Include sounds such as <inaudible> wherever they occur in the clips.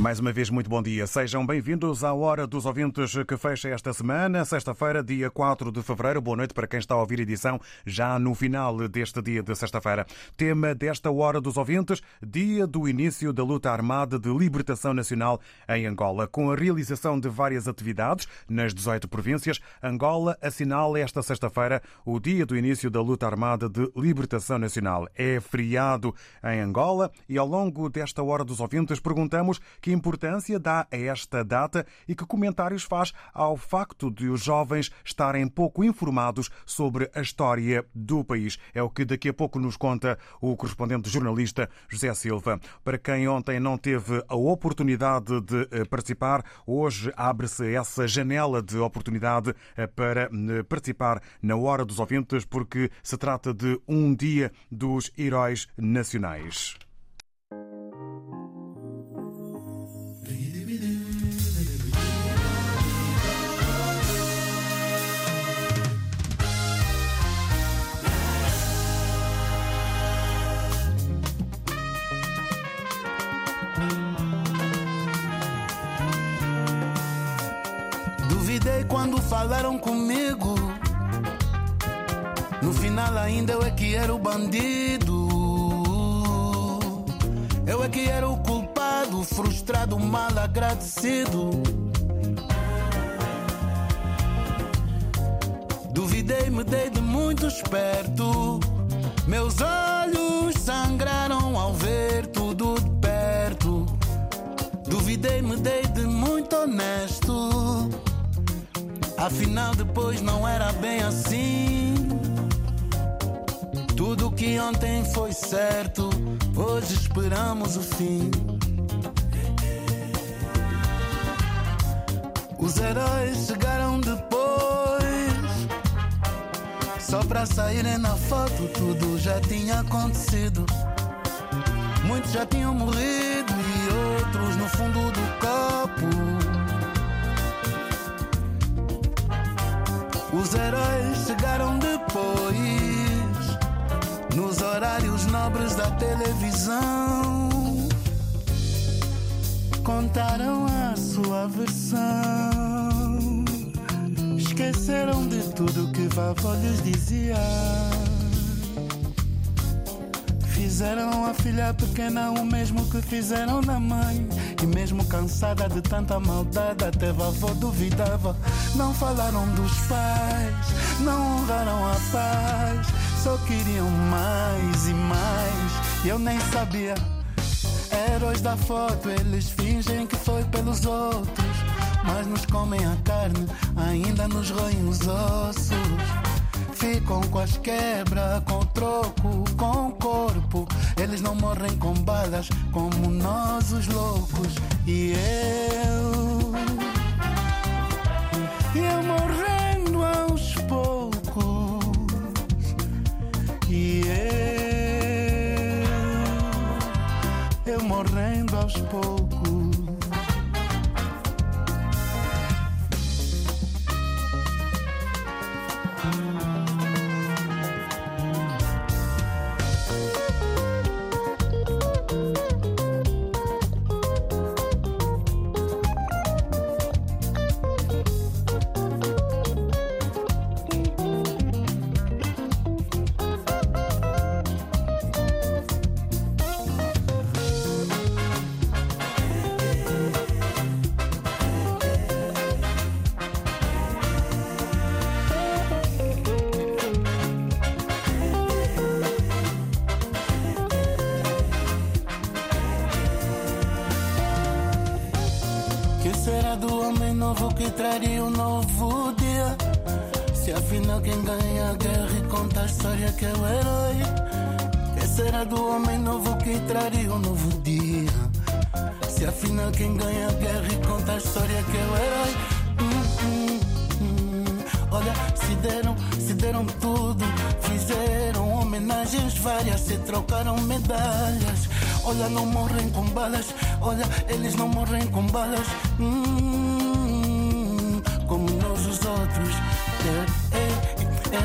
Mais uma vez, muito bom dia. Sejam bem-vindos à Hora dos Ouvintes que fecha esta semana, sexta-feira, dia 4 de fevereiro. Boa noite para quem está a ouvir a edição já no final deste dia de sexta-feira. Tema desta Hora dos Ouvintes, dia do início da luta armada de libertação nacional em Angola. Com a realização de várias atividades nas 18 províncias, Angola assinala esta sexta-feira o dia do início da luta armada de libertação nacional. É feriado em Angola e ao longo desta Hora dos Ouvintes perguntamos que importância dá a esta data e que comentários faz ao facto de os jovens estarem pouco informados sobre a história do país. É o que daqui a pouco nos conta o correspondente jornalista José Silva. Para quem ontem não teve a oportunidade de eh, participar, hoje abre-se essa janela de oportunidade eh, para eh, participar na Hora dos Ouvintes, porque se trata de um dia dos heróis nacionais. Quando falaram comigo. No final, ainda eu é que era o bandido. Eu é que era o culpado, frustrado, mal agradecido. Duvidei, me dei de muito esperto. Meus olhos sangraram ao ver tudo de perto. Duvidei, me dei de muito honesto. Afinal, depois não era bem assim. Tudo que ontem foi certo, hoje esperamos o fim. Os heróis chegaram depois. Só pra saírem na foto, tudo já tinha acontecido. Muitos já tinham morrido e outros no fundo do copo. Os heróis chegaram depois, nos horários nobres da televisão. Contaram a sua versão, esqueceram de tudo que vavó lhes dizia. Fizeram a filha pequena o mesmo que fizeram na mãe. E mesmo cansada de tanta maldade, até vovó duvidava. Não falaram dos pais, não honraram a paz. Só queriam mais e mais. E eu nem sabia. Heróis da foto, eles fingem que foi pelos outros. Mas nos comem a carne, ainda nos roem os ossos. Ficam com as quebras, com o troco, com o corpo. Eles não morrem com balas como nós, os loucos. E eu. Morrendo aos que é o herói. Que será do homem novo que traria um novo dia? Se afinal quem ganha a guerra e conta a história que é o herói. Hum, hum, hum. Olha, se deram, se deram tudo, fizeram homenagens várias, se trocaram medalhas. Olha, não morrem com balas, olha, eles não morrem com balas. Hum,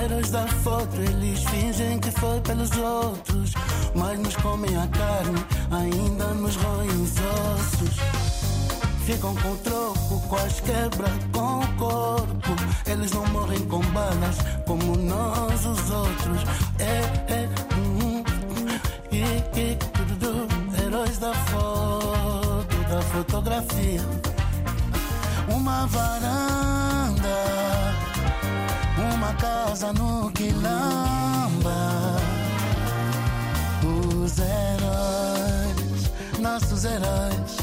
heróis da foto, eles fingem que foi pelos outros. Mas nos comem a carne, ainda nos roem os ossos. Ficam com troco, quase quebra com o corpo. Eles não morrem com balas, como nós os outros. É, é, hum, e, e, tudo, heróis da foto, da fotografia. Uma varanda, uma casa no quilamba. Os heróis, nossos heróis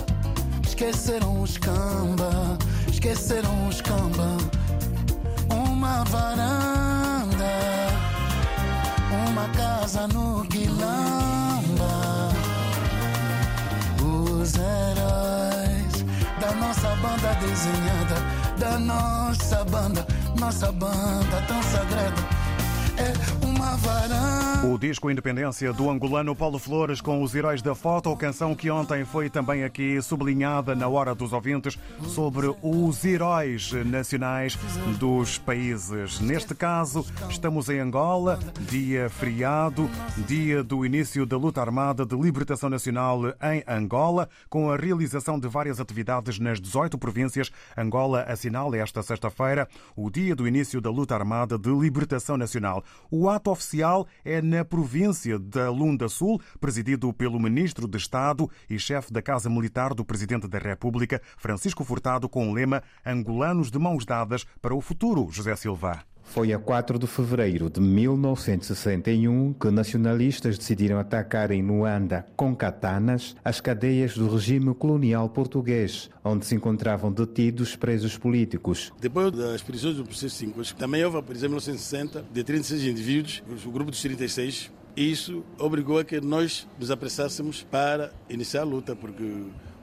Esqueceram os camba, esqueceram os camba. Uma varanda, uma casa no Quilamba. Os heróis da nossa banda desenhada, da nossa banda, nossa banda tão sagrada. É varanda. O disco Independência do angolano Paulo Flores com os heróis da foto, canção que ontem foi também aqui sublinhada na hora dos ouvintes sobre os heróis nacionais dos países. Neste caso, estamos em Angola, dia feriado, dia do início da luta armada de libertação nacional em Angola, com a realização de várias atividades nas 18 províncias. Angola assinala esta sexta-feira o dia do início da luta armada de libertação nacional. O ato oficial é na província da Lunda Sul, presidido pelo Ministro de Estado e chefe da Casa Militar do Presidente da República, Francisco Furtado, com o lema Angolanos de mãos dadas para o futuro, José Silva. Foi a 4 de fevereiro de 1961 que nacionalistas decidiram atacar em Luanda, com katanas, as cadeias do regime colonial português, onde se encontravam detidos presos políticos. Depois das prisões do processo 5, também houve a prisão em 1960 de 36 indivíduos, o grupo dos 36. Isso obrigou a que nós nos apressássemos para iniciar a luta, porque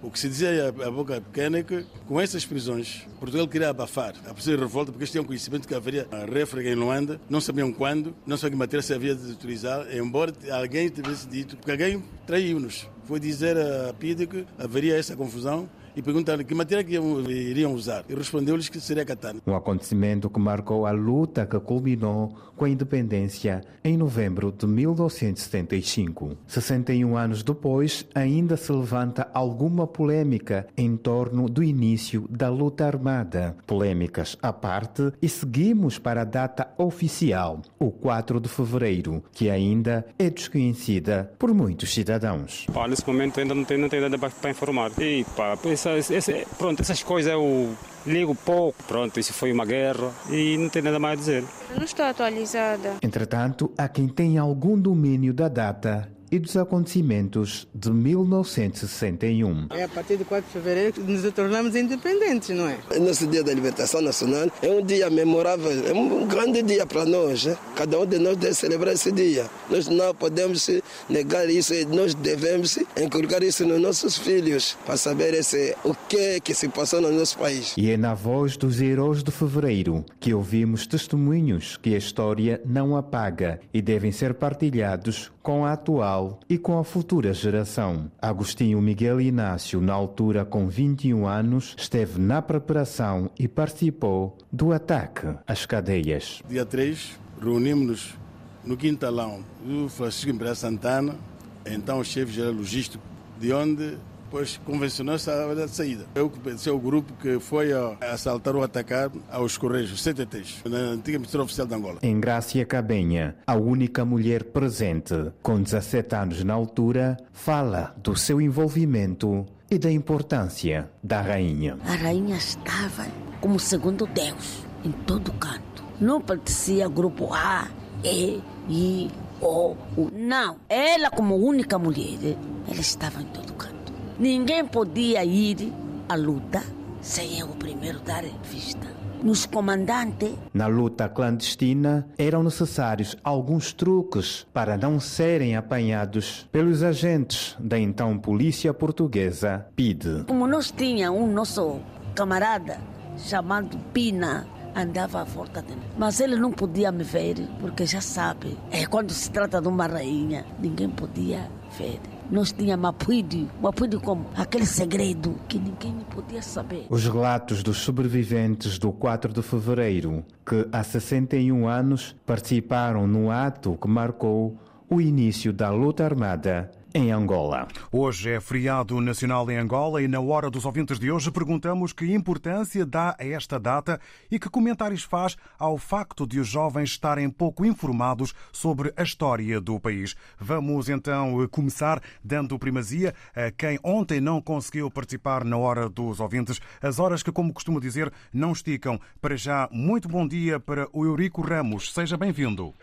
o que se dizia a boca pequena é que, com essas prisões, Portugal queria abafar a possível revolta, porque eles tinham conhecimento que haveria a réfrega em Luanda, não sabiam quando, não sabiam que matéria se havia de utilizar, embora alguém tivesse dito, porque alguém traiu-nos. Foi dizer a PIDE que haveria essa confusão e perguntaram que matéria que iriam usar. E respondeu-lhes que seria katana. Um acontecimento que marcou a luta que culminou com a independência em novembro de 1975. 61 anos depois, ainda se levanta alguma polêmica em torno do início da luta armada. Polêmicas à parte e seguimos para a data oficial, o 4 de fevereiro, que ainda é desconhecida por muitos cidadãos. Pá, nesse momento ainda não tem, não tem nada para informar. E pá, essas, essa, pronto, essas coisas eu ligo pouco. Pronto, isso foi uma guerra e não tem nada mais a dizer. Eu não estou atualizada. Entretanto, há quem tenha algum domínio da data e dos acontecimentos de 1961. É a partir de 4 de fevereiro que nos tornamos independentes, não é? Nosso dia da libertação nacional é um dia memorável, é um grande dia para nós. Né? Cada um de nós deve celebrar esse dia. Nós não podemos negar isso e nós devemos inculcar isso nos nossos filhos para saber esse, o que é que se passou no nosso país. E é na voz dos heróis de fevereiro que ouvimos testemunhos que a história não apaga e devem ser partilhados com a atual e com a futura geração. Agostinho Miguel Inácio, na altura com 21 anos, esteve na preparação e participou do ataque às cadeias. Dia 3, reunimos-nos no quintalão do Francisco Imperial Santana, então chefe geral logístico, de onde depois convencionou essa saída. Eu que pensei o grupo que foi a assaltar ou atacar aos Correios, os CTTs, na antiga Ministério Oficial de Angola. Em Grácia Cabenha, a única mulher presente, com 17 anos na altura, fala do seu envolvimento e da importância da rainha. A rainha estava como segundo Deus em todo canto. Não pertencia ao grupo A, E, I, O, U. Não. Ela, como única mulher, ela estava em todo canto. Ninguém podia ir à luta sem eu primeiro dar vista. Nos comandantes, Na luta clandestina, eram necessários alguns truques para não serem apanhados pelos agentes da então polícia portuguesa, PIDE. como nós tinha um nosso camarada chamado Pina, andava à volta dele. Mas ele não podia me ver, porque já sabe, é quando se trata de uma rainha, ninguém podia ver. Nós tínhamos mapuído, mapuído como aquele segredo que ninguém podia saber. Os relatos dos sobreviventes do 4 de fevereiro, que há 61 anos participaram no ato que marcou o início da luta armada em Angola. Hoje é feriado nacional em Angola e na hora dos ouvintes de hoje perguntamos que importância dá a esta data e que comentários faz ao facto de os jovens estarem pouco informados sobre a história do país. Vamos então começar dando primazia a quem ontem não conseguiu participar na hora dos ouvintes, as horas que, como costumo dizer, não esticam. Para já, muito bom dia para o Eurico Ramos. Seja bem-vindo.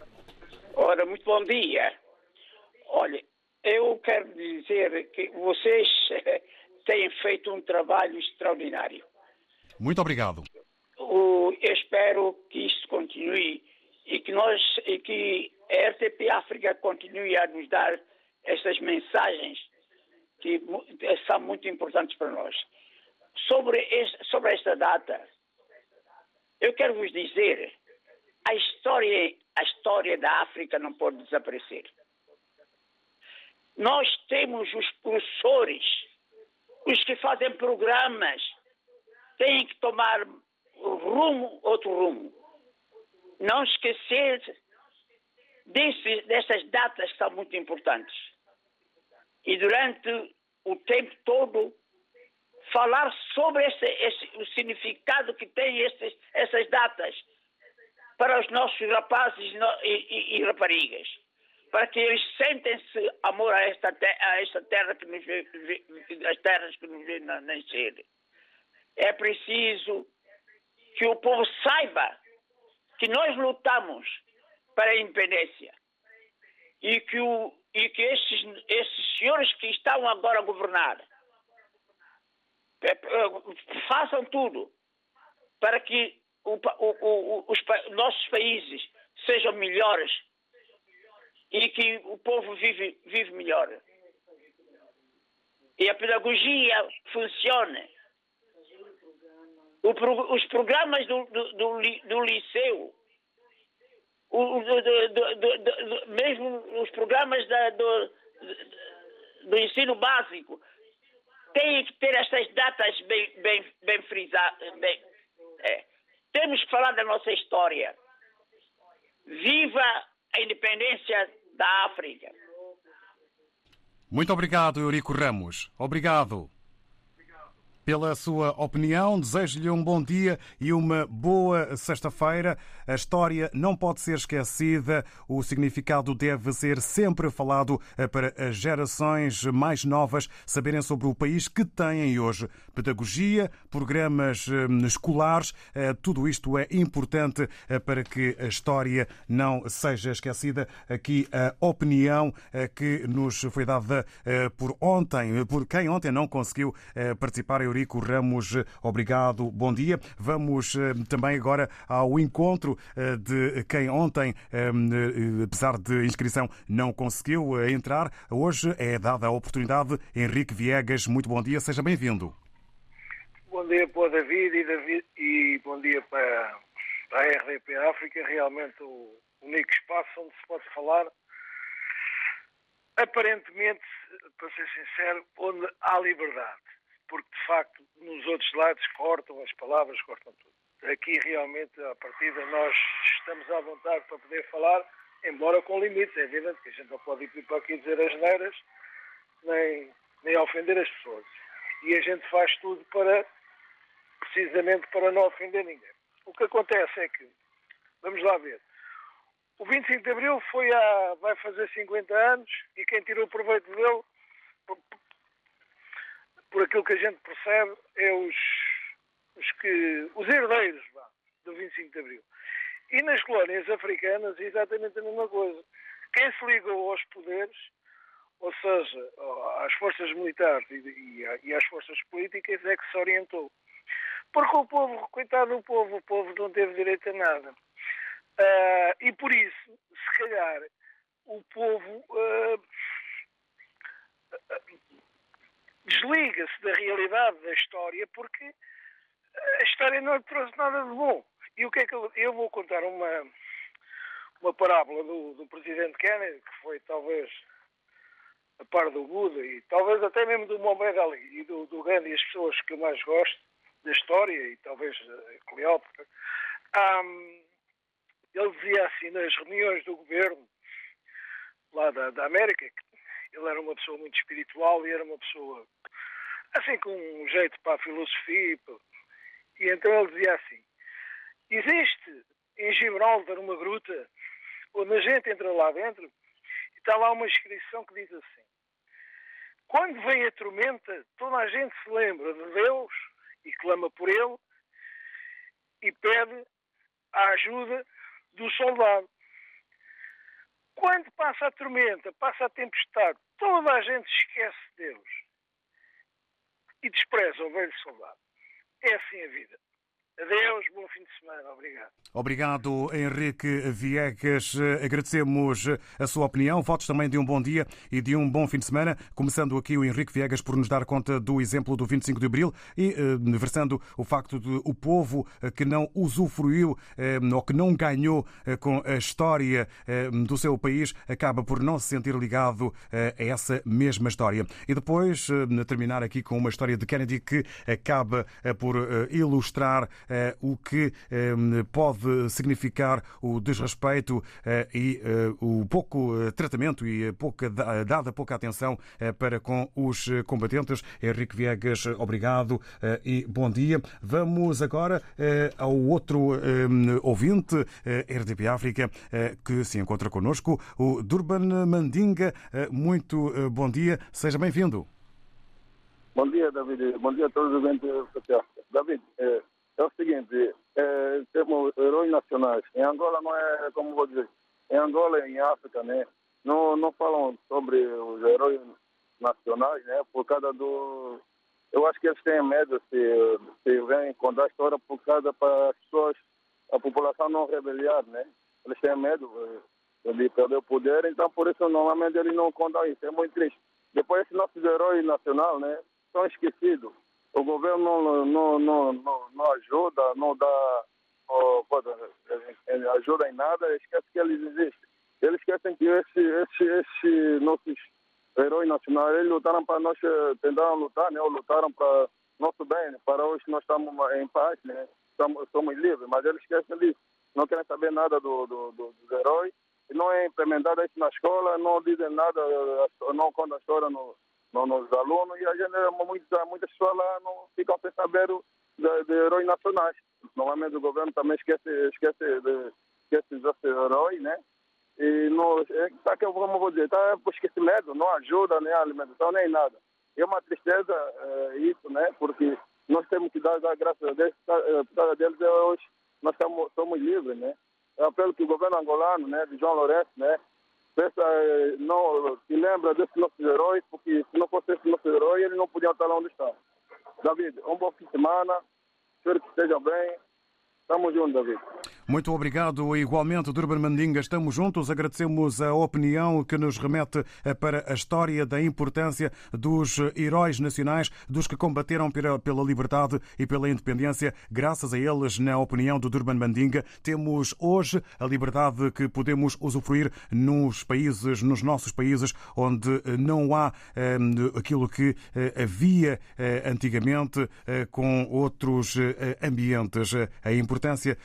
Ora, muito bom dia. Olha, eu quero dizer que vocês têm feito um trabalho extraordinário. Muito obrigado. Eu espero que isto continue e que nós e que a RTP África continue a nos dar estas mensagens que são muito importantes para nós. Sobre, este- sobre esta data, eu quero vos dizer, a história, a história da África não pode desaparecer. Nós temos os professores, os que fazem programas, têm que tomar rumo, outro rumo. Não esquecer desse, dessas datas que são muito importantes. E durante o tempo todo, falar sobre esse, esse- o significado que têm essas datas para os nossos rapazes e, e- e raparigas. Para que eles sentem-se amor a esta, te- a esta terra que nos vê, as terras que nos nascer. É preciso que o povo saiba que nós lutamos para a independência e que, o, e que esses, esses senhores que estão agora a governar façam tudo para que o o- os nossos países sejam melhores e que o povo vive, vive melhor. E a pedagogia funcione. O pro- os programas do, do, do, do liceu, o- do- mesmo os programas da- do, ensino básico, têm que ter estas datas bem, bem, bem frisadas. É. Temos que falar da nossa história. Viva a independência da África. Muito obrigado, Eurico Ramos. Obrigado pela sua opinião. Desejo-lhe um bom dia e uma boa sexta-feira. A história não pode ser esquecida. O significado deve ser sempre falado eh, para as gerações mais novas saberem sobre o país que têm hoje. Pedagogia, programas eh, escolares, eh, tudo isto é importante para que a história não seja esquecida. Aqui a opinião que nos foi dada por ontem, por quem ontem não conseguiu participar, Eurico Ramos, obrigado, bom dia. Vamos também agora ao encontro eh, de quem ontem, eh, eh, apesar de inscrição, não conseguiu entrar. Hoje é dada a oportunidade. Henrique Viegas, muito bom dia, seja bem-vindo. Bom dia para o David e, David, e bom dia para, para a RDP África, realmente o único espaço onde se pode falar, aparentemente, para ser sincero, onde há liberdade, porque de facto nos outros lados cortam as palavras, cortam tudo. Aqui realmente, à partida, nós estamos à vontade para poder falar, embora com limites, é evidente que a gente não pode ir para aqui dizer as neiras, nem, nem ofender as pessoas. E a gente faz tudo para precisamente para não ofender ninguém. O que acontece é que, vamos lá ver, o 25 de Abril foi há, vai fazer 50 anos e quem tirou proveito dele, por, por aquilo que a gente percebe, é os, os, que, os herdeiros vá, do 25 de Abril. E nas colónias africanas é exatamente a mesma coisa. Quem se ligou aos poderes, ou seja, às forças militares e, e, às forças políticas, é que se orientou. Porque o povo, coitado do povo, o povo não teve direito a nada. Uh, e por isso, se calhar, o povo uh, desliga-se da realidade da história porque a história não trouxe nada de bom. E o que é que eu, eu vou contar uma, uma parábola do, do presidente Kennedy, que foi talvez a par do Buda e talvez até mesmo do Mohamed Ali e do, do Gandhi, as pessoas que eu mais gosto da história e talvez Cleópatra. Um, ele dizia assim nas reuniões do governo lá da, da América, que ele era uma pessoa muito espiritual e era uma pessoa assim com um jeito para a filosofia. E então ele dizia assim: existe em Gibraltar uma gruta onde a gente entra lá dentro e está lá uma inscrição que diz assim: quando vem a tormenta, toda a gente se lembra de Deus e clama por Ele e pede a ajuda do soldado. Quando passa a tormenta, passa a tempestade, toda a gente esquece Deus e despreza o velho soldado. É assim a vida. Adeus, bom fim de semana. Obrigado. Obrigado, Henrique Viegas. Agradecemos a sua opinião. Votos também de um bom dia e de um bom fim de semana. Começando aqui o Henrique Viegas por nos dar conta do exemplo do 25 de Abril e eh, versando o facto de o povo eh, que não usufruiu eh, ou que não ganhou com a história do seu país acaba por não se sentir ligado a essa mesma história. E depois terminar aqui com uma história de Kennedy que acaba por ilustrar o que pode significar o desrespeito eh, e eh, o pouco eh, tratamento e pouca, dada pouca atenção para com os combatentes. Henrique Viegas, obrigado e bom dia. Vamos agora ao outro ouvinte, RDP África, que se encontra connosco, o Durban Mandinga. Muito bom dia, seja bem-vindo. Bom dia, David. Bom dia a todos os ouvintes. David, é o seguinte, é, temos heróis nacionais. Em Angola não é, como vou dizer, em Angola e em África, né, não, não falam sobre os heróis nacionais, né, por causa do... Eu acho que eles têm medo se, se vêm contar a história por causa para as pessoas, a população não rebeliar, né. Eles têm medo de perder o poder, então por isso normalmente eles não contam isso. É muito triste. Depois nossos heróis nacionais, né, são esquecidos o governo não, não, não, não, não ajuda, não dá oh, ajuda em nada, esquece que eles existem. Eles esquecem que esse, esse, esse nossos heróis nacionais, eles lutaram para nós, eh, tentaram lutar, né? Ou lutaram para nosso bem, para hoje nós estamos em paz, né? Estamos, somos livres, mas eles esquecem disso. Não querem saber nada do, do, do, dos heróis. Não é implementado isso na escola, não dizem nada, eh, não contam a história no, no, nos alunos e a gente, muitas, muitas pessoas lá não ficam sem saber de, de heróis nacionais. Normalmente o governo também esquece, esquece, de, esquece desses heróis, né? E não, é, tá que eu vou dizer, tá por esquecimento, não ajuda nem a alimentação nem nada. É uma tristeza é, isso, né? Porque nós temos que dar, dar graças a Deus, por causa deles hoje nós somos, somos livres, né? Eu apelo que o governo angolano, né, de João Lourenço, né, Pensa, eh, não se lembra desses nossos heróis, porque se não fosse esse nosso herói, eles não podiam estar lá onde estão. David, um bom fim de semana, espero que estejam bem. Estamos juntos, David. Muito obrigado. Igualmente, Durban Mandinga, estamos juntos. Agradecemos a opinião que nos remete eh, para a história da importância dos heróis nacionais, dos que combateram pela liberdade e pela independência. Graças a eles, na opinião do Durban Mandinga, temos hoje a liberdade que podemos usufruir nos países, nos nossos países, onde não há eh, aquilo que eh, havia antigamente com outros ambientes. A importância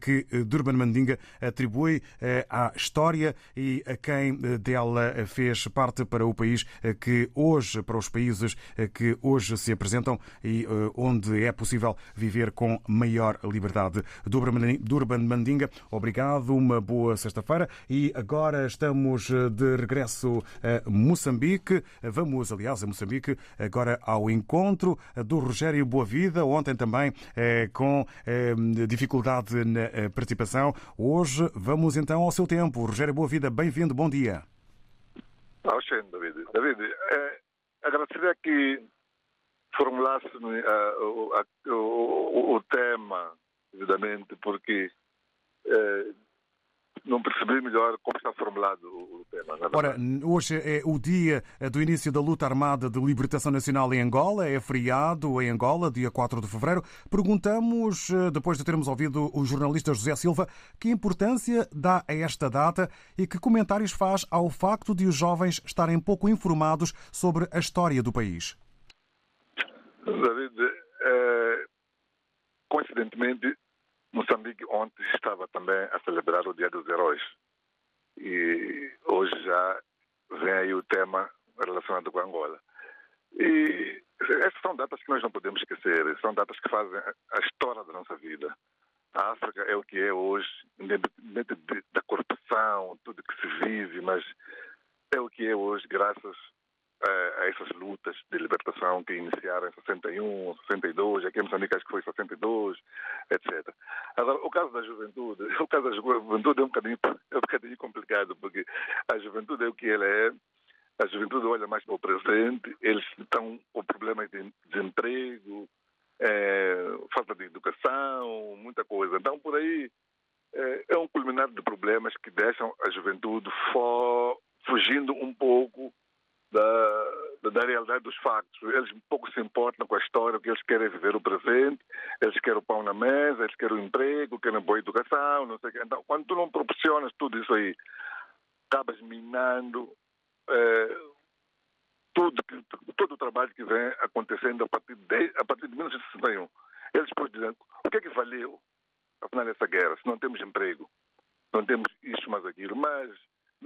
que que eh, Durban Mandinga atribui eh, à história e a quem eh, dela fez parte para o país que hoje, para os países que hoje se apresentam e onde é possível viver com maior liberdade. Durban Mandinga, obrigado, uma boa sexta-feira e agora estamos de regresso a Moçambique. Vamos, aliás, a Moçambique agora ao encontro do Rogério Boavida, ontem também com dificuldade na participação. Hoje vamos então ao seu tempo. Rogério Boa Vida, bem-vindo, bom dia. David. David, é, agradecer aqui formulasse uh, o, o, o, tema, devidamente, porque uh, não percebi melhor como está formulado o tema. Ora, hoje é o dia do início da luta armada de libertação nacional em Angola, é feriado em Angola, dia 4 de fevereiro. Perguntamos, eh, depois de termos ouvido o jornalista José Silva, que importância dá a esta data e que comentários faz ao facto de os jovens estarem pouco informados sobre a história do país. David, é, coincidentemente, Moçambique ontem estava também a celebrar o Dia dos Heróis. E hoje já vem aí o tema relacionado com Angola. E essas são datas que nós não podemos esquecer, são datas que fazem a história da nossa vida. A África é o que é hoje, independente da corrupção, tudo que se vive, mas é o que é hoje graças a, essas lutas de libertação que iniciaram em 61, 62, aqui em Moçambique acho que foi 62, etc. Agora, o caso da juventude, <laughs> o caso da juventude é um bocadinho, é um bocadinho complicado, porque a juventude é o que ela é, a juventude olha mais para o presente, eles estão com problemas de desemprego, é, falta de educação, muita coisa. Então, por aí, é, é um culminar de problemas que deixam a juventude for, fugindo um pouco da, da realidade dos factos. Eles pouco se importam com a história, que eles querem viver o presente, eles querem o pão na mesa, eles querem o emprego, querem boa educação, não sei o quê. Então, quando tu não proporcionas tudo isso aí, acabas minando é, tudo, todo o trabalho que vem acontecendo a partir de, a partir de 1961. Eles depois dizem, o que é que valeu, afinal, essa guerra, se não temos emprego, não temos isso mais aquilo, mas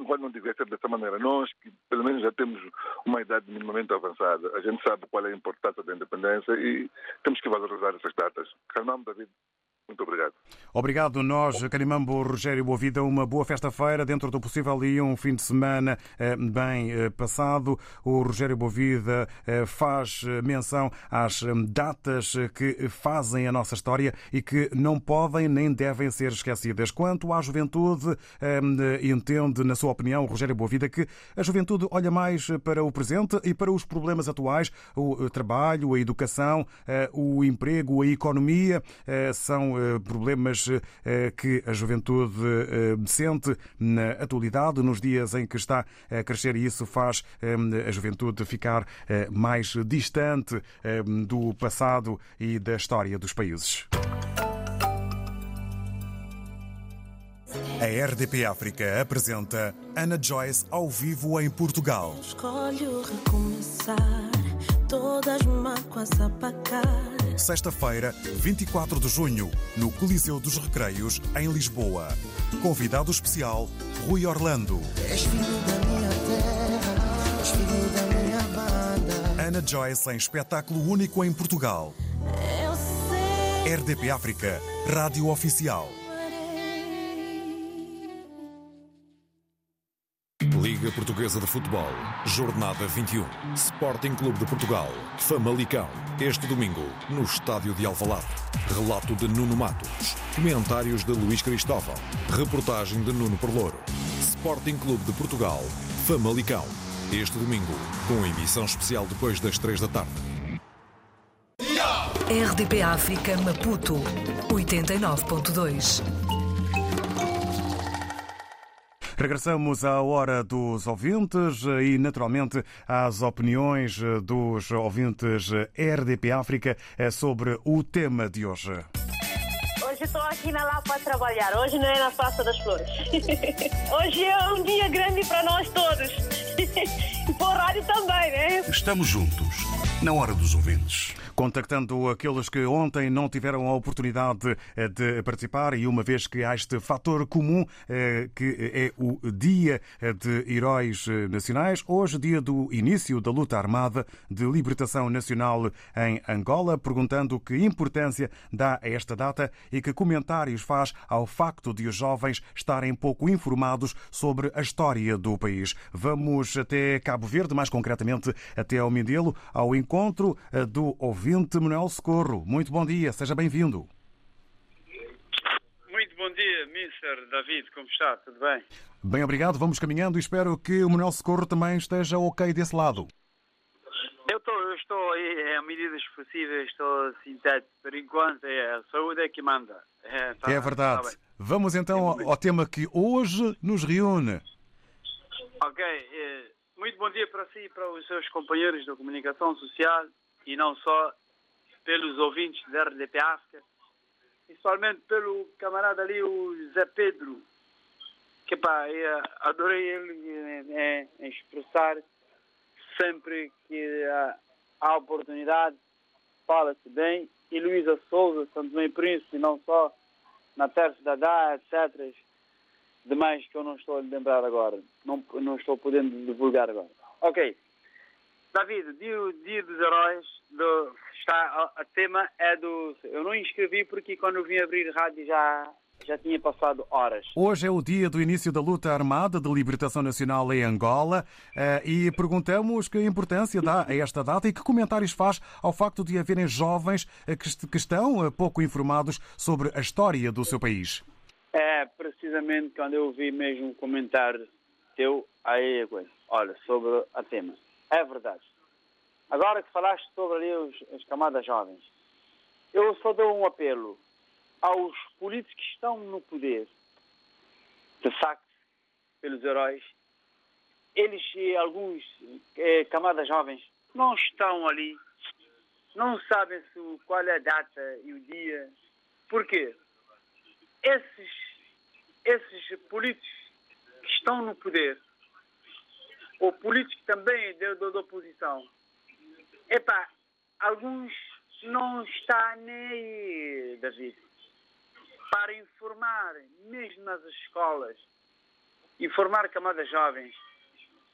quando não devia ser dessa maneira. Nós, que pelo menos já temos uma idade minimamente avançada, a gente sabe qual é a importância da independência e temos que valorizar essas datas. Calmamos, David. Muito obrigado. Obrigado. Nós, Canimambo, Rogério Boavida, uma boa festa-feira, dentro do possível e um fim de semana eh, bem eh, passado. O Rogério Boavida eh, faz menção às datas que fazem a nossa história e que não podem nem devem ser esquecidas. Quanto à juventude, entende, na sua opinião, Rogério Boavida, que a juventude olha mais para o presente e para os problemas atuais, o trabalho, a educação, o emprego, a economia, são problemas eh, que a juventude eh, sente na atualidade, nos dias em que está a crescer, e isso faz a juventude ficar mais distante do passado e da história dos países. A RDP África apresenta Ana Joyce ao vivo em Portugal. Escolho recomeçar, todas mágoas apagar sexta-feira, 24 de junho, no Coliseu dos Recreios, em Lisboa. Convidado especial, Rui Orlando. És filho da minha terra, és filho da minha banda. Ana Joyce em espetáculo único em Portugal. Eu sei. RDP África, Rádio Oficial. Liga Portuguesa de Futebol, Jornada 21. Sporting Clube de Portugal, Famalicão. Este domingo, no Estádio de Alvalade. Relato de Nuno Matos. Comentários de Luís Cristóvão. Reportagem de Nuno Perlouro. Sporting Clube de Portugal, Famalicão. Este domingo, com emissão especial depois das 3 da tarde. RDP África Maputo 89.2 Regressamos à hora dos ouvintes e, naturalmente, às opiniões dos ouvintes RDP África sobre o tema de hoje. Hoje estou aqui na Lapa a trabalhar, hoje não é na Praça das Flores. <laughs> Hoje é um dia grande para nós todos. <laughs> E para o rádio também, né? Estamos juntos, na hora dos ouvintes contactando aqueles que ontem não tiveram a oportunidade eh, de participar e uma vez que há este fator comum eh, que é o Dia de Heróis Nacionais, hoje dia do início da luta armada de libertação nacional em Angola, perguntando que importância dá a esta data e que comentários faz ao facto de os jovens estarem pouco informados sobre a história do país. Vamos até Cabo Verde, mais concretamente até ao Mindelo, ao encontro eh, do ouvinte ouvinte Manuel Socorro. Muito bom dia, seja bem-vindo. Muito bom dia, Mr. David, como está? Tudo bem? Bem, obrigado. Vamos caminhando e espero que o Manuel Socorro também esteja ok desse lado. Eu, tô, eu estou aí, a medidas possíveis, estou sintético. Por enquanto, é a saúde é que manda. É, tá- É verdade. tá. Vamos então ao ao tema que hoje nos reúne. ok, eh, muito bom dia para si e para os seus companheiros da comunicação social e não só pelos ouvintes da RDP África, principalmente pelo camarada ali, o Zé Pedro, que pá, adorei ele em expressar sempre que há, há oportunidade, fala-se bem, e Luísa Souza, Santo e Príncipe, não só na Terça da Dá, etc. Demais que eu não estou a lembrar agora, não, não estou podendo divulgar agora. Ok. David, dia, dia dos heróis, do, está, a, a tema é do. Eu não inscrevi porque quando eu vim abrir rádio já, já tinha passado horas. Hoje é o dia do início da luta armada de libertação nacional em Angola eh, e perguntamos que importância dá a esta data e que comentários faz ao facto de haverem jovens eh, que est- que estão eh, pouco informados sobre a história do seu país. É precisamente quando eu vi mesmo um comentário teu aí, olha, sobre a tema. É verdade. Agora que falaste sobre ali os, as camadas jovens, eu só dou um apelo aos políticos que estão no poder, de facto, pelos heróis, eles e alguns eh, camadas jovens não estão ali, não sabem se, qual é a data e o dia. Porquê? esses, esses políticos que estão no poder, ou políticos também da, da oposição, epá, alguns não está nem aí, David, para informar, mesmo nas escolas, informar camadas jovens,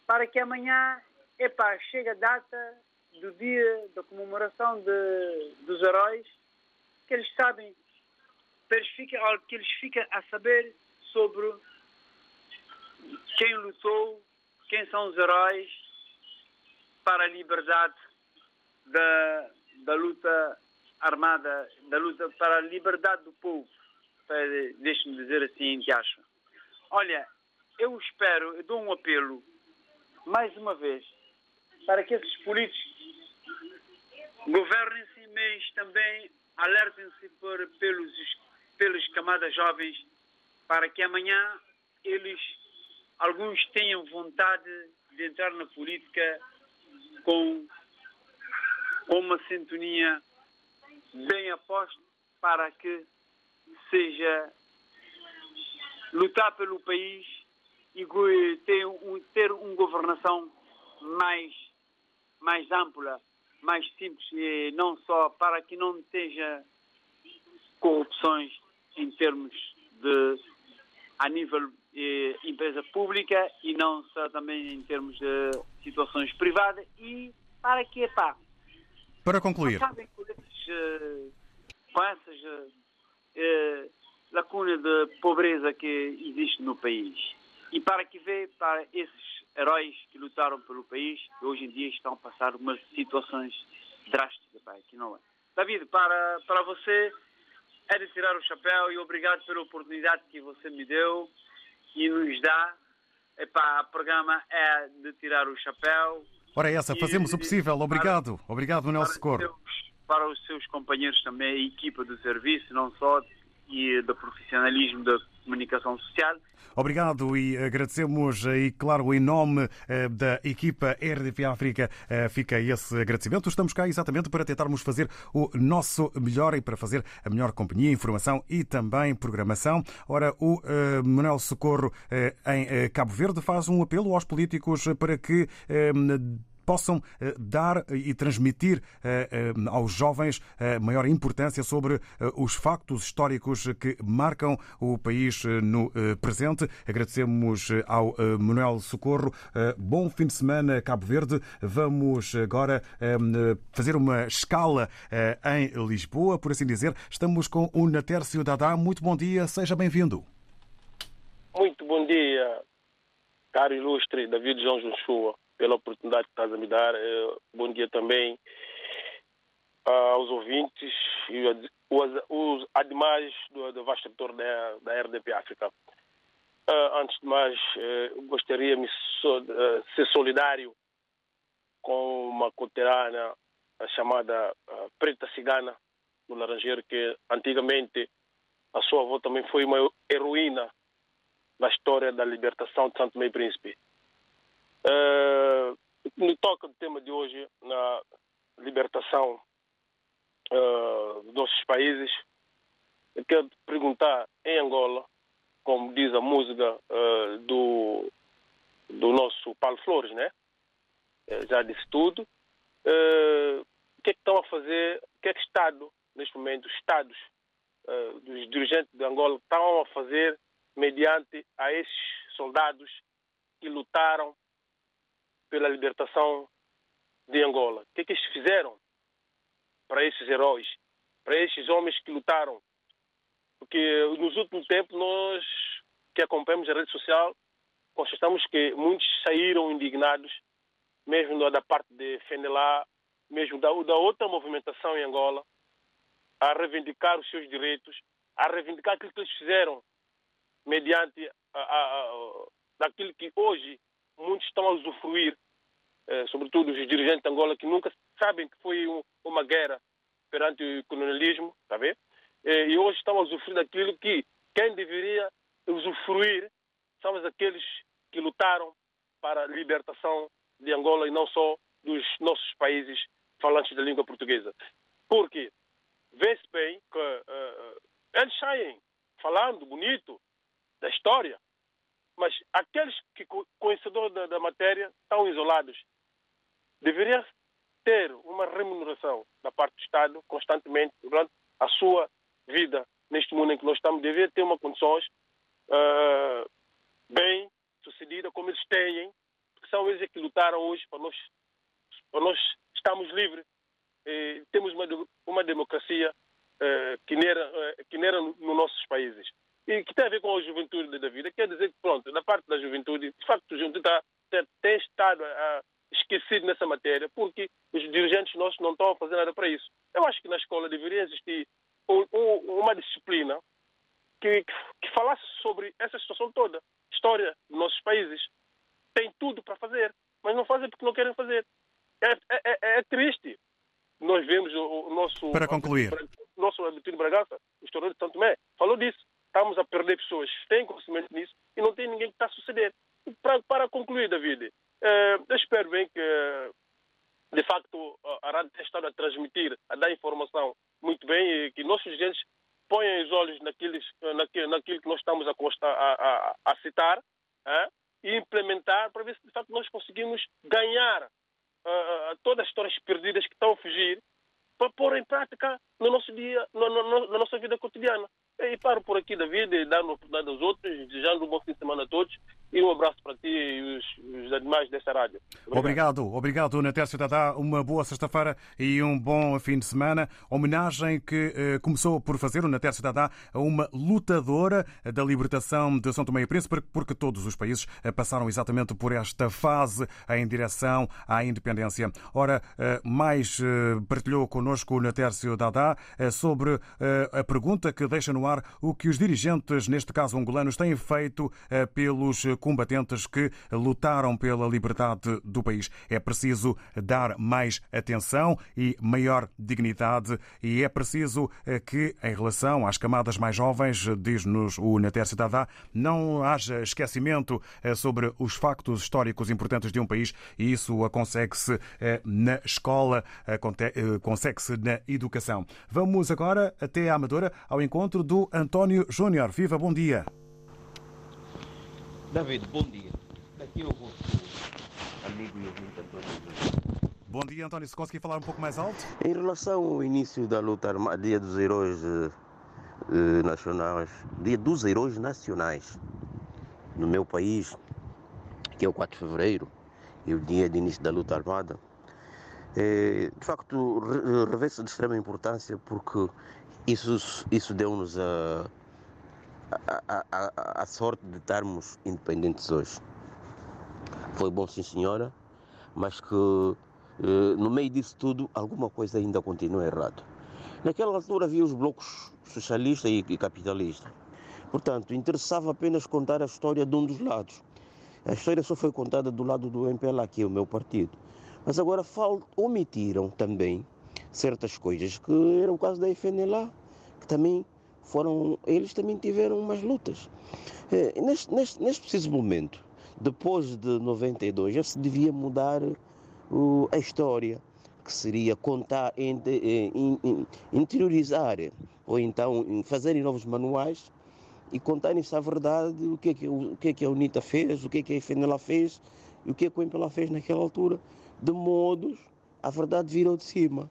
para que amanhã, epá, chegue a data do dia da comemoração de, dos heróis, que eles sabem que eles que eles fiquem a saber sobre quem lutou, quem são os heróis para a liberdade da, da luta armada, da luta para a liberdade do povo, deixe-me dizer assim, que acho. Olha, eu espero, eu dou um apelo, mais uma vez, para que esses políticos governem-se, mas também alertem-se pelos, pelos camadas jovens, para que amanhã eles, alguns tenham vontade de entrar na política com, uma sintonia bem aposta para que seja lutar pelo país e ter, um, ter uma governação mais, mais ampla, mais simples, e não só para que não esteja corrupções em termos de a nível eh, empresa pública e não só também em termos de situações privadas e para que, pá, Para concluir, acabem com, esses, eh, lacunas de pobreza que existe no país. E para que vê para esses heróis que lutaram pelo país, que hoje em dia estão a passar umas situações drásticas, pá, que não é. David, para, para você é de tirar o chapéu e obrigado pela oportunidade que você me deu e nos dá. Epá, o programa é de tirar o chapéu ora essa, fazemos o possível. Obrigado. Obrigado, Manuel Socorro. para os seus companheiros também, a equipa do serviço, não só e do profissionalismo da comunicação social. Obrigado e agradecemos, eh, e claro, em nome eh, da equipa RDP África, eh, fica esse agradecimento. Estamos cá exatamente para tentarmos fazer o nosso melhor e para fazer a melhor companhia, informação e também programação. Ora, o eh, Manuel Socorro eh, em eh, Cabo Verde faz um apelo aos políticos para que eh, possam eh, dar e transmitir eh, eh, aos jovens eh, maior importância sobre eh, os factos históricos que marcam o país eh, no eh, presente. Agradecemos eh, ao eh, Manuel Socorro. Eh, Bom fim de semana, Cabo Verde. Vamos agora eh, fazer uma escala eh, em Lisboa, por assim dizer. Estamos com o Natércio Dadá. Muito bom dia, seja bem-vindo. Muito bom dia, caro ilustre David João Joshua, pela oportunidade que estás a me dar. Eh, Bom dia também ah, aos ouvintes e os, ademais do, do vasto setor da, da RDP África. Ah, Antes de mais, eh, gostaria de eh, ser solidário com uma coterana chamada uh, Preta Cigana, no Laranjeiro, que antigamente a sua avó também foi uma heroína na história da libertação de Santo Meio Príncipe. Uh, me toca o tema de hoje, na libertação uh, dos nossos países, eu quero perguntar em Angola, como diz a música uh, do, do nosso Paulo Flores, né? já disse tudo. Uh, o que é que estão a fazer? O que é que Estado, neste momento, os Estados uh, dos dirigentes de Angola estão a fazer mediante a esses soldados que lutaram pela libertação de Angola? O que é que eles fizeram para esses heróis, para esses homens que lutaram? Porque nos últimos tempos nós que acompanhamos a rede social constatamos que muitos saíram indignados mesmo da parte de FENELA, mesmo da, da outra movimentação em Angola, a reivindicar os seus direitos, a reivindicar aquilo que eles fizeram mediante a, a, a, daquilo que hoje muitos estão a usufruir, sobretudo os dirigentes de Angola, que nunca sabem que foi um, uma guerra perante o colonialismo, tá vendo? Eh, e hoje estão a usufruir daquilo que quem deveria usufruir são aqueles que lutaram para a libertação de Angola e não só dos nossos países falantes da língua portuguesa. Porque vê-se bem que uh, eles saem falando bonito da história, mas aqueles que conhecedores da, da matéria estão isolados. Deveria ter uma remuneração da parte do Estado constantemente durante a sua vida neste mundo em que nós estamos. Deveria ter uma condições uh, bem sucedida como eles têm são eles que lutaram hoje para nós, para nós estarmos livres. E temos uma, uma democracia eh, que não era, eh, que não era nos nossos países. E que tem a ver com a juventude da vida. Quer dizer que, pronto, da parte da juventude, de facto, a juventude está, tem estado a, esquecido nessa matéria, porque os dirigentes nossos não estão a fazer nada para isso. Eu acho que na escola deveria existir um, um, uma disciplina que, que, falasse sobre essa situação toda, história dos nossos países têm tudo para fazer, mas não fazem porque não querem fazer. É, é, é, é triste. Nós vemos o, o nosso. Para concluir. O nosso Abitino Bragaça, o historiador de Santo Tomé, falou disso. Estamos a perder pessoas que têm conhecimento nisso e não tem ninguém que está a suceder. Para, para concluir, David, eu espero bem que, de facto, a rádio tenha estado a transmitir, a dar informação muito bem e que nossos dirigentes ponham os olhos naquilo, naquilo, naquilo que nós estamos a, a, a, citar e implementar para ver se de facto nós conseguimos ganhar uh, todas as histórias perdidas que estão a fugir para pôr em prática no nosso dia, no, no, na nossa vida cotidiana. E paro por aqui, David, e dar oportunidade aos outros, desejando um bom fim de semana a todos e um abraço para ti e os, os rádio. Obrigado, obrigado, obrigado Natércio Tadá. Uma boa sexta-feira e um bom fim de semana. Homenagem que eh, começou por fazer o Natércio Tadá a uma lutadora da libertação de São Tomé e Príncipe, porque todos os países eh, passaram exatamente por esta fase em direção à independência. Ora, eh, mais eh, partilhou connosco o Natércio Dadá eh, sobre eh, a pergunta que deixa no ar o que os dirigentes, neste caso angolanos, têm feito pelos combatentes que lutaram pela liberdade do país. É preciso dar mais atenção e maior dignidade e é preciso eh, que, em relação às camadas mais jovens, diz-nos o Natércio Dadá, não haja esquecimento eh, sobre os factos históricos importantes de um país e isso consegue-se eh, na escola, consegue-se na educação. Vamos agora até a Amadora ao encontro do António Júnior. Viva, bom dia. David, bom dia. Aqui é o amigo e ouvinte António Bom dia, António. Se conseguir falar um pouco mais alto? Em relação ao início da luta armada, Dia dos Heróis eh, Nacionais, Dia dos Heróis Nacionais no meu país, que é o 4 de fevereiro, e o dia de início da luta armada, é, de facto reveste de extrema importância porque isso, isso deu-nos a a, a, a, sorte de estarmos independentes hoje. Foi bom, sim, senhora, mas que eh, no meio disso tudo alguma coisa ainda continua errado. Naquela altura havia os blocos socialista e, e capitalista. Portanto, interessava apenas contar a história de um dos lados. A história só foi contada do lado do MPLA, que é o meu partido. Mas agora fal- omitiram também certas coisas que era o caso da FNLA, que também foram, eles também tiveram umas lutas. Eh, Neste, neste, neste preciso momento, depois de 92, já se devia mudar a história, que seria contar, eh, in- in- interiorizar, ou então em fazerem novos manuais e contarem-se a verdade, o que, é que, o que é que a UNITA fez, o que é que a FNLA fez e o que é que o MPLA fez naquela altura, de modos a verdade virou de cima.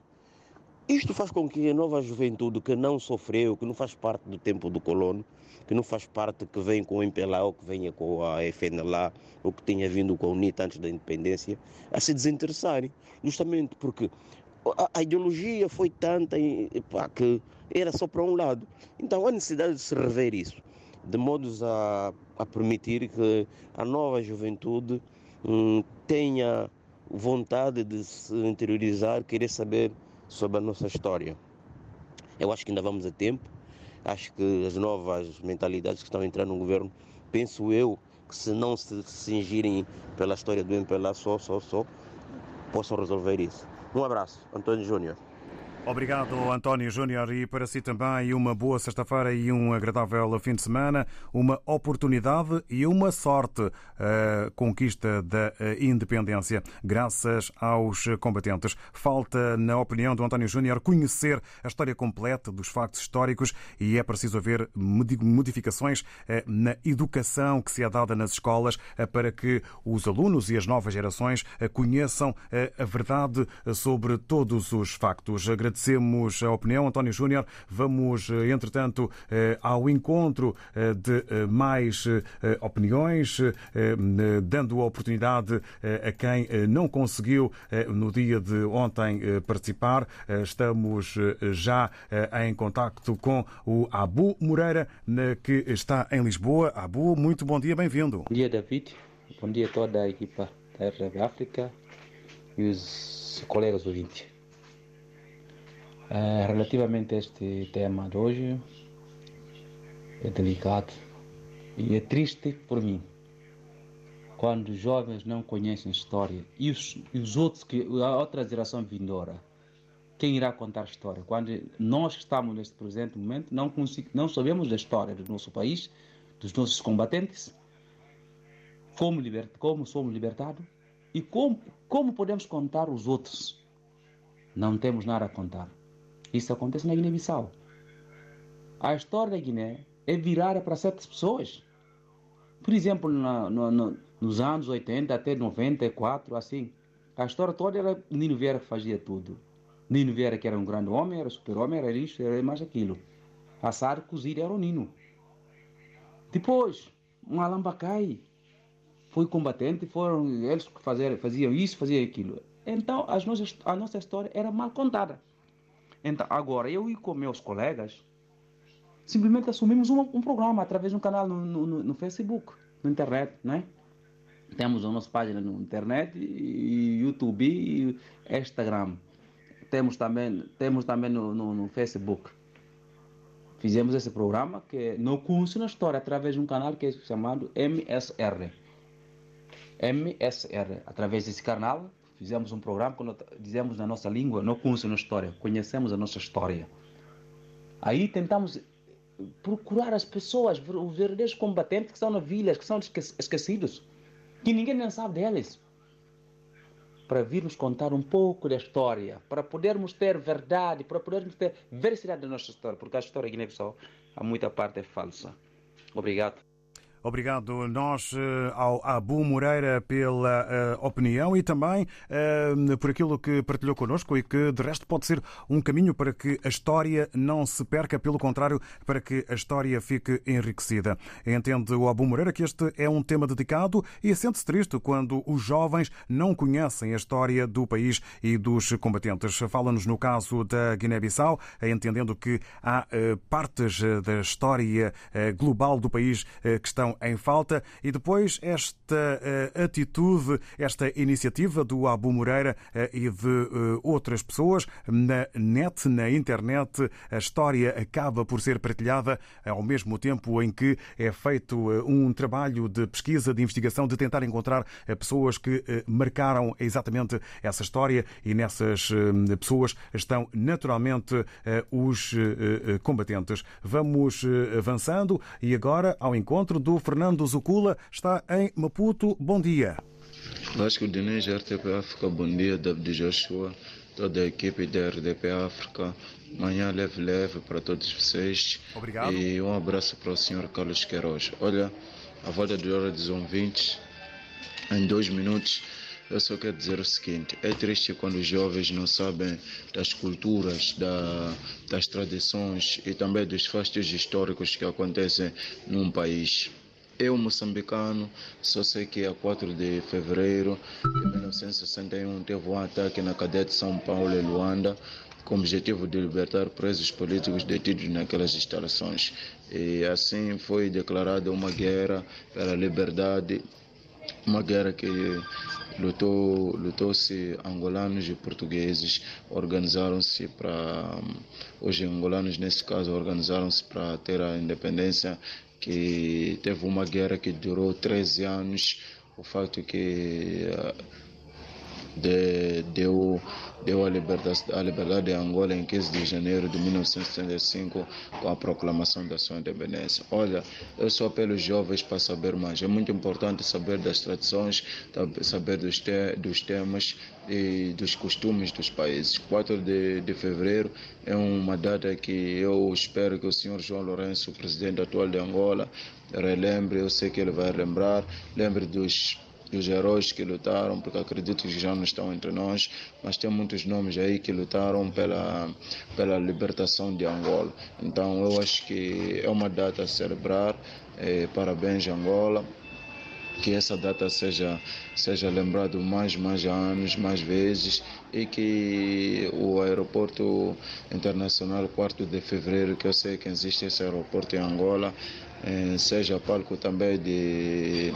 Isto faz com que a nova juventude que não sofreu, que não faz parte do tempo do colono, que não faz parte que vem com o MPLA ou que venha com a FNLA ou que tenha vindo com a UNITA antes da independência, a se desinteressarem. Justamente porque a, ideologia foi tanta epá, que era só para um lado. Então há necessidade de se rever isso, de modos a, a permitir que a nova juventude hum, tenha vontade de se interiorizar, querer saber sobre a nossa história. Eu acho que ainda vamos a tempo. Acho que as novas mentalidades que estão entrando no governo, penso eu, que se não se cingirem pela história do MPLA só, só, só, possam resolver isso. Um abraço, Antônio Júnior. Obrigado, António Júnior, e para si também uma boa sexta-feira e um agradável fim de semana, uma oportunidade e uma sorte a conquista da independência, graças aos combatentes. Falta, na opinião do António Júnior, conhecer a história completa dos factos históricos e é preciso haver modificações na educação que se é dada nas escolas para que os alunos e as novas gerações conheçam a verdade sobre todos os factos. Agradecemos a opinião, António Júnior. Vamos, entretanto, ao encontro de mais opiniões, dando a oportunidade a quem não conseguiu no dia de ontem participar. Estamos já em contacto com o Abu Moreira, que está em Lisboa. Abu, muito bom dia, bem-vindo. Bom dia, David. Bom dia a toda a equipa da RB África e os colegas ouvintes. Uh, relativamente a este tema de hoje, é delicado e é triste por mim. Quando os jovens não conhecem história e os, e os outros, que, a outra geração vindoura, quem irá contar história? Quando nós que estamos neste presente momento não, não sabemos da história do nosso país, dos nossos combatentes, como, liber, como somos libertados e como, como podemos contar os outros. Não temos nada a contar. Isso acontece na Guiné-Bissau. A história da Guiné é virada para certas pessoas. Por exemplo, na, no, no, nos anos 80 até 94, assim, a história toda era Nino Vieira que fazia tudo. Nino Vieira que era um grande homem, era super-homem, era isso, era mais aquilo. Assar cozido era o Nino. Depois, um Alambacai foi combatente, foram eles que faziam, faziam isso, faziam aquilo. Então, as nossas, a nossa história era mal contada. Então, agora, eu e com meus colegas, simplesmente assumimos um, um programa através de um canal no, no, no, Facebook, na internet, né? Temos a nossa página na internet, e YouTube e Instagram. Temos também, temos também no, no, no Facebook. Fizemos esse programa que No Curso na História, através de um canal que é chamado MSR. MSR. Através desse canal, fizemos um programa que dizemos na nossa língua, não conhecemos a história, conhecemos a nossa história. Aí tentamos procurar as pessoas, os verdadeiros combatentes que estão nas vilas, que são esquecidos, que ninguém nem sabe deles, para virmos contar um pouco da história, para podermos ter verdade, para podermos ter veracidade da nossa história, porque a história Guiné-Bissau, a muita parte é falsa. Obrigado. Obrigado nós ao Abu Moreira pela uh, opinião e também uh, por aquilo que partilhou connosco e que de resto pode ser um caminho para que a história não se perca, pelo contrário, para que a história fique enriquecida. Entende o Abu Moreira que este é um tema dedicado e sente-se triste quando os jovens não conhecem a história do país e dos combatentes. Fala-nos no caso da Guiné-Bissau, entendendo que há partes da história global do país que estão em falta. E depois esta atitude, esta iniciativa do Abu Moreira e de outras pessoas. Na net, na internet, a história acaba por ser partilhada ao mesmo tempo em que é feito um trabalho de pesquisa, de investigação, de tentar encontrar pessoas que marcaram exatamente essa história. E nessas pessoas estão naturalmente os combatentes. Vamos avançando. E agora ao encontro do Fernando Zucula, está em Maputo. Bom dia. Vasco Diniz, RTP África, bom dia, David Joshua, toda a equipe da RDP África. Manhã leve, leve para todos vocês. Obrigado. E um abraço para o senhor Carlos Queiroz. Olha, a volta de hora dos ouvintes, em dois minutos, eu só quero dizer o seguinte: é triste quando os jovens não sabem das culturas, da, das tradições e também dos fatos históricos que acontecem num país. Eu, moçambicano, só sei que a 4 de fevereiro de 1961 teve um ataque na cadeia de São Paulo e Luanda com o objetivo de libertar presos políticos detidos naquelas instalações. E assim foi declarada uma guerra pela liberdade, uma guerra que lutou lutou-se angolanos e portugueses organizaram-se para hoje angolanos nesse caso organizaram-se para ter a independência que teve uma guerra que durou 13 anos. O fato que de, deu, deu a liberdade, a liberdade de Angola em 15 de janeiro de 1975 com a proclamação da sua independência. Olha, eu só apelo aos jovens para saber mais. É muito importante saber das tradições, saber dos, te, dos temas e dos costumes dos países. 4 de, de fevereiro é uma data que eu espero que o senhor João Lourenço, presidente atual de Angola, relembre, eu sei que ele vai lembrar, lembre dos dos heróis que lutaram, porque acredito que já não estão entre nós, mas tem muitos nomes aí que lutaram pela, pela libertação de Angola. Então eu acho que é uma data a celebrar. Eh, parabéns, Angola. Que essa data seja, seja lembrado mais, mais anos, mais vezes e que o aeroporto internacional 4 de fevereiro, que eu sei que existe esse aeroporto em Angola, eh, seja palco também de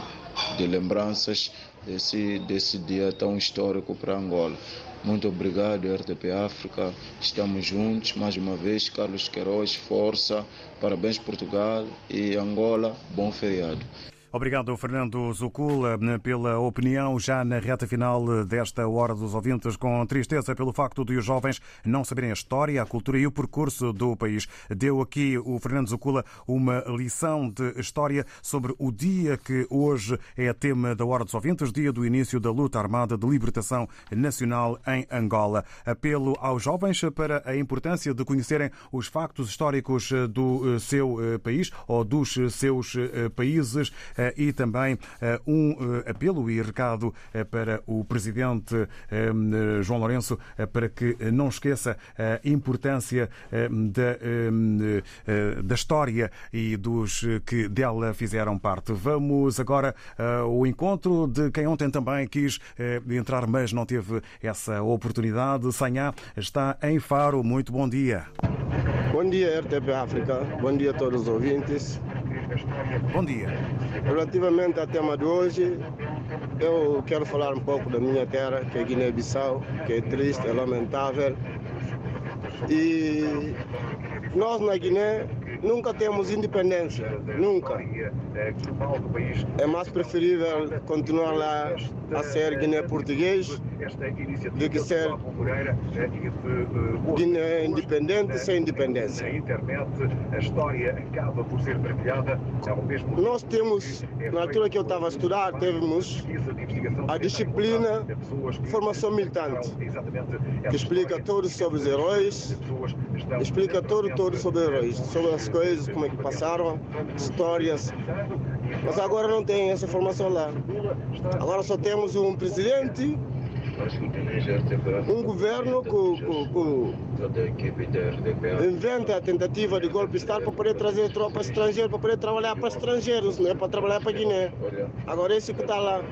de lembranças desse, desse dia tão histórico para Angola. Muito obrigado, RTP África. Estamos juntos mais uma vez. Carlos Queiroz, força. Parabéns, Portugal e Angola. Bom feriado. Obrigado, Fernando Zucula, pela opinião já na reta final desta Hora dos Ouvintes, com tristeza pelo facto de os jovens não saberem a história, a cultura e o percurso do país. Deu aqui o Fernando Zucula uma lição de história sobre o dia que hoje é tema da Hora dos Ouvintes, dia do início da luta armada de libertação nacional em Angola. Apelo aos jovens para a importância de conhecerem os factos históricos do seu país ou dos seus países e também um apelo e recado para o presidente João Lourenço para que não esqueça a importância da, da história e dos que dela fizeram parte. Vamos agora ao encontro de quem ontem também quis entrar, mas não teve essa oportunidade. Sanhá está em Faro. Muito bom dia. Bom dia, RTP África. Bom dia a todos os ouvintes. Bom dia. Relativamente ao tema de hoje, eu quero falar um pouco da minha terra, que é Guiné-Bissau, que é triste, é lamentável. E nós na Guiné nunca temos independência, nunca. É mais preferível continuar lá a ser Guiné português do que ser Guiné independente sem independência. Nós temos, na altura que eu estava a estudar, temos a disciplina formação militante, que explica tudo sobre os heróis, explica tudo, tudo sobre os heróis, sobre as coisas, como é que passaram, histórias. Mas agora não tem essa informação lá. Agora só temos um presidente, um governo que, inventa a tentativa de golpe de Estado para poder trazer tropas estrangeiras, para poder trabalhar para estrangeiros, não é para trabalhar para Guiné. Agora esse que está lá.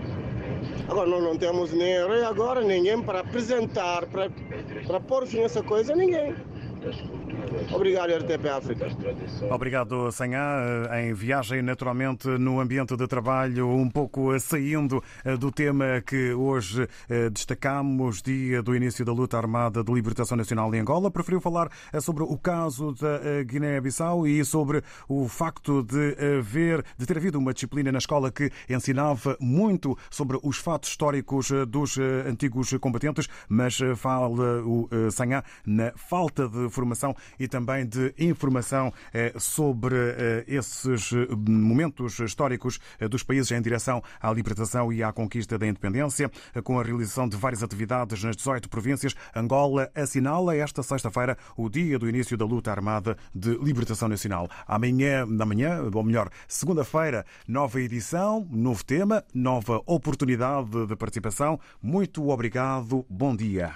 Agora nós não temos nem agora, ninguém para apresentar, para, para pôr fim a essa coisa, ninguém. Obrigado, RTP África. Obrigado, Sanhá. Em viagem, naturalmente, no ambiente de trabalho, um pouco saindo do tema que hoje destacamos, dia do início da luta armada de libertação nacional em Angola, preferiu falar sobre o caso da Guiné-Bissau e sobre o facto de haver, de ter havido uma disciplina na escola que ensinava muito sobre os fatos históricos dos antigos combatentes, mas fala o Sanhá na falta de formação e também de informação sobre esses momentos históricos dos países em direção à libertação e à conquista da independência, com a realização de várias atividades nas 18 províncias. Angola assinala esta sexta-feira o dia do início da luta armada de libertação nacional. Amanhã, na manhã, ou melhor, segunda-feira, nova edição, novo tema, nova oportunidade de participação. Muito obrigado. Bom dia.